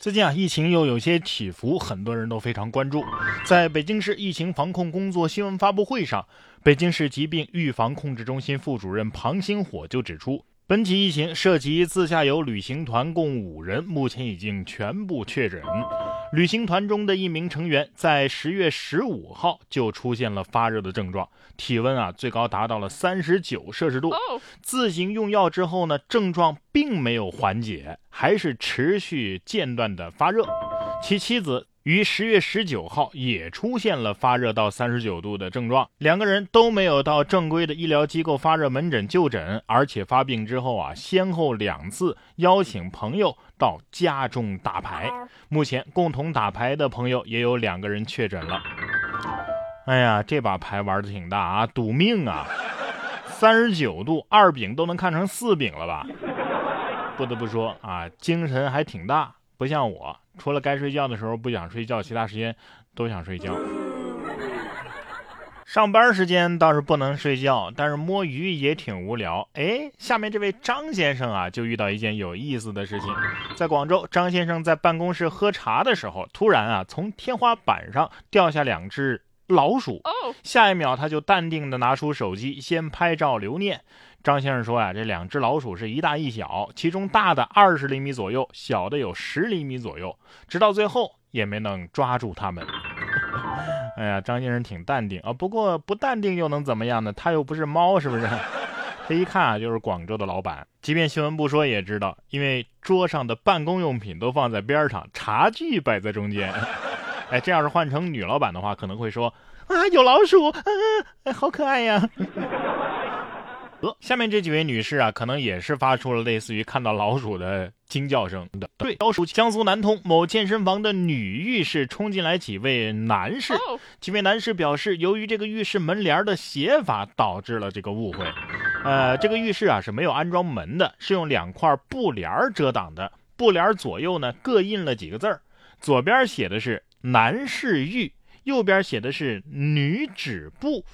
最近啊，疫情又有些起伏，很多人都非常关注。在北京市疫情防控工作新闻发布会上，北京市疾病预防控制中心副主任庞星火就指出。本起疫情涉及自驾游旅行团共五人，目前已经全部确诊。旅行团中的一名成员在十月十五号就出现了发热的症状，体温啊最高达到了三十九摄氏度。自行用药之后呢，症状并没有缓解，还是持续间断的发热。其妻子。于十月十九号也出现了发热到三十九度的症状，两个人都没有到正规的医疗机构发热门诊就诊，而且发病之后啊，先后两次邀请朋友到家中打牌。目前共同打牌的朋友也有两个人确诊了。哎呀，这把牌玩的挺大啊，赌命啊！三十九度，二饼都能看成四饼了吧？不得不说啊，精神还挺大。不像我，除了该睡觉的时候不想睡觉，其他时间都想睡觉。上班时间倒是不能睡觉，但是摸鱼也挺无聊。哎，下面这位张先生啊，就遇到一件有意思的事情。在广州，张先生在办公室喝茶的时候，突然啊，从天花板上掉下两只老鼠。下一秒，他就淡定的拿出手机，先拍照留念。张先生说呀，这两只老鼠是一大一小，其中大的二十厘米左右，小的有十厘米左右，直到最后也没能抓住它们。哎呀，张先生挺淡定啊，不过不淡定又能怎么样呢？他又不是猫，是不是？这一看啊，就是广州的老板。即便新闻不说也知道，因为桌上的办公用品都放在边上，茶具摆在中间。哎，这要是换成女老板的话，可能会说啊，有老鼠，嗯，好可爱呀。呃，下面这几位女士啊，可能也是发出了类似于看到老鼠的惊叫声的。对，老鼠。江苏南通某健身房的女浴室冲进来几位男士，几位男士表示，由于这个浴室门帘的写法导致了这个误会。呃，这个浴室啊是没有安装门的，是用两块布帘遮挡的。布帘左右呢各印了几个字儿，左边写的是男士浴。右边写的是女纸部，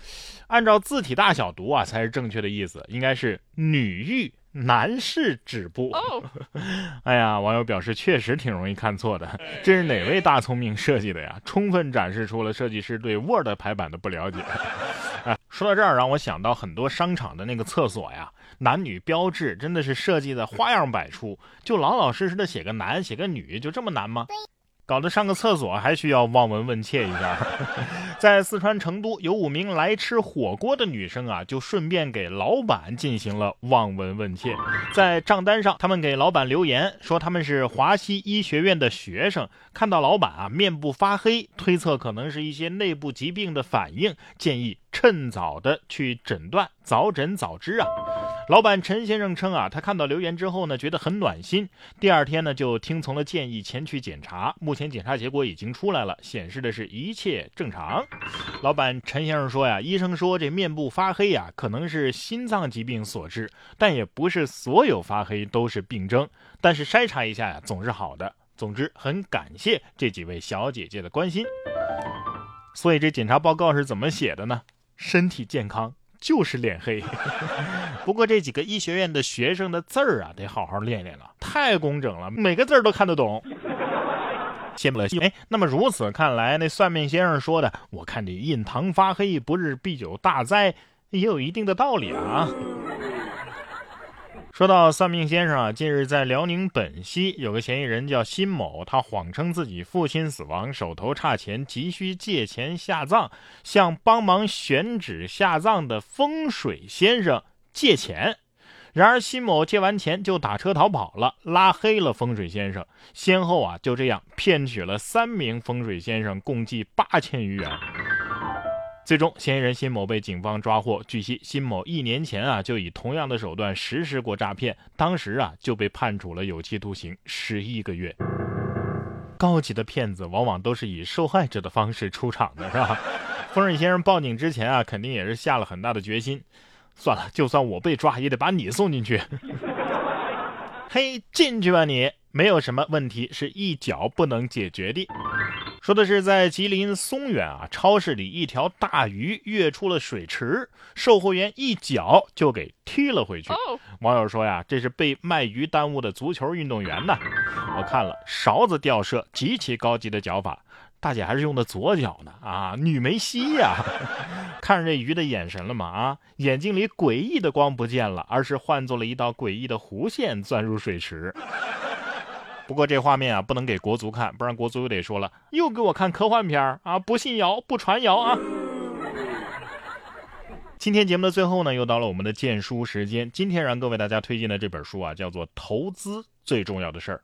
按照字体大小读啊才是正确的意思，应该是女浴男士止步。哎呀，网友表示确实挺容易看错的，这是哪位大聪明设计的呀？充分展示出了设计师对 Word 排版的不了解。哎，说到这儿，让我想到很多商场的那个厕所呀，男女标志真的是设计的花样百出，就老老实实的写个男写个女，就这么难吗？搞得上个厕所还需要望闻问切一下。在四川成都，有五名来吃火锅的女生啊，就顺便给老板进行了望闻问切。在账单上，他们给老板留言说他们是华西医学院的学生，看到老板啊面部发黑，推测可能是一些内部疾病的反应，建议趁早的去诊断，早诊早治啊。老板陈先生称啊，他看到留言之后呢，觉得很暖心。第二天呢，就听从了建议前去检查。目前检查结果已经出来了，显示的是一切正常。老板陈先生说呀，医生说这面部发黑呀，可能是心脏疾病所致，但也不是所有发黑都是病症。但是筛查一下呀，总是好的。总之，很感谢这几位小姐姐的关心。所以这检查报告是怎么写的呢？身体健康。就是脸黑，不过这几个医学院的学生的字儿啊，得好好练练了，太工整了，每个字儿都看得懂。羡慕了哎，那么如此看来，那算命先生说的，我看你印堂发黑不是必有大灾，也有一定的道理啊。说到算命先生啊，近日在辽宁本溪有个嫌疑人叫辛某，他谎称自己父亲死亡，手头差钱，急需借钱下葬，向帮忙选址下葬的风水先生借钱。然而辛某借完钱就打车逃跑了，拉黑了风水先生，先后啊就这样骗取了三名风水先生共计八千余元。最终，嫌疑人辛某被警方抓获。据悉，辛某一年前啊就以同样的手段实施过诈骗，当时啊就被判处了有期徒刑十一个月。高级的骗子往往都是以受害者的方式出场的，是吧？风水先生报警之前啊，肯定也是下了很大的决心。算了，就算我被抓，也得把你送进去。嘿，进去吧你！没有什么问题是一脚不能解决的。说的是在吉林松原啊，超市里一条大鱼跃出了水池，售货员一脚就给踢了回去。网友说呀，这是被卖鱼耽误的足球运动员呢。我看了，勺子吊射，极其高级的脚法，大姐还是用的左脚呢啊，女梅西呀！看着这鱼的眼神了吗？啊，眼睛里诡异的光不见了，而是换作了一道诡异的弧线钻入水池。不过这画面啊，不能给国足看，不然国足又得说了，又给我看科幻片啊！不信谣，不传谣啊！今天节目的最后呢，又到了我们的荐书时间。今天让各位大家推荐的这本书啊，叫做《投资最重要的事儿》。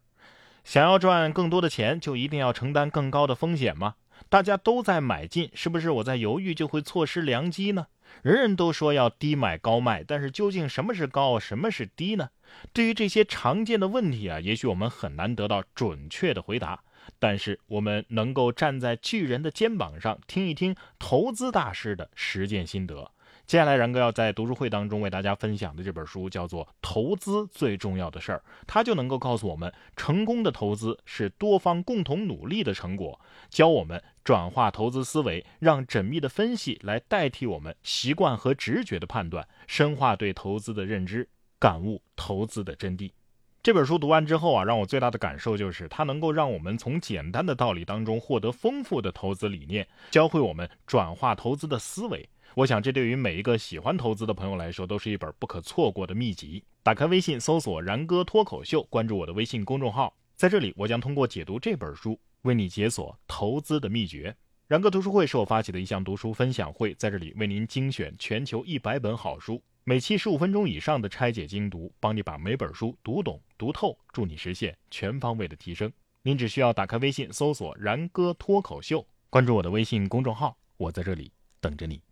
想要赚更多的钱，就一定要承担更高的风险吗？大家都在买进，是不是我在犹豫就会错失良机呢？人人都说要低买高卖，但是究竟什么是高，什么是低呢？对于这些常见的问题啊，也许我们很难得到准确的回答，但是我们能够站在巨人的肩膀上，听一听投资大师的实践心得。接下来，然哥要在读书会当中为大家分享的这本书叫做《投资最重要的事儿》，它就能够告诉我们，成功的投资是多方共同努力的成果，教我们转化投资思维，让缜密的分析来代替我们习惯和直觉的判断，深化对投资的认知。感悟投资的真谛。这本书读完之后啊，让我最大的感受就是，它能够让我们从简单的道理当中获得丰富的投资理念，教会我们转化投资的思维。我想，这对于每一个喜欢投资的朋友来说，都是一本不可错过的秘籍。打开微信，搜索“然哥脱口秀”，关注我的微信公众号，在这里，我将通过解读这本书，为你解锁投资的秘诀。然哥读书会是我发起的一项读书分享会，在这里为您精选全球一百本好书。每期十五分钟以上的拆解精读，帮你把每本书读懂读透，助你实现全方位的提升。您只需要打开微信，搜索“然哥脱口秀”，关注我的微信公众号，我在这里等着你。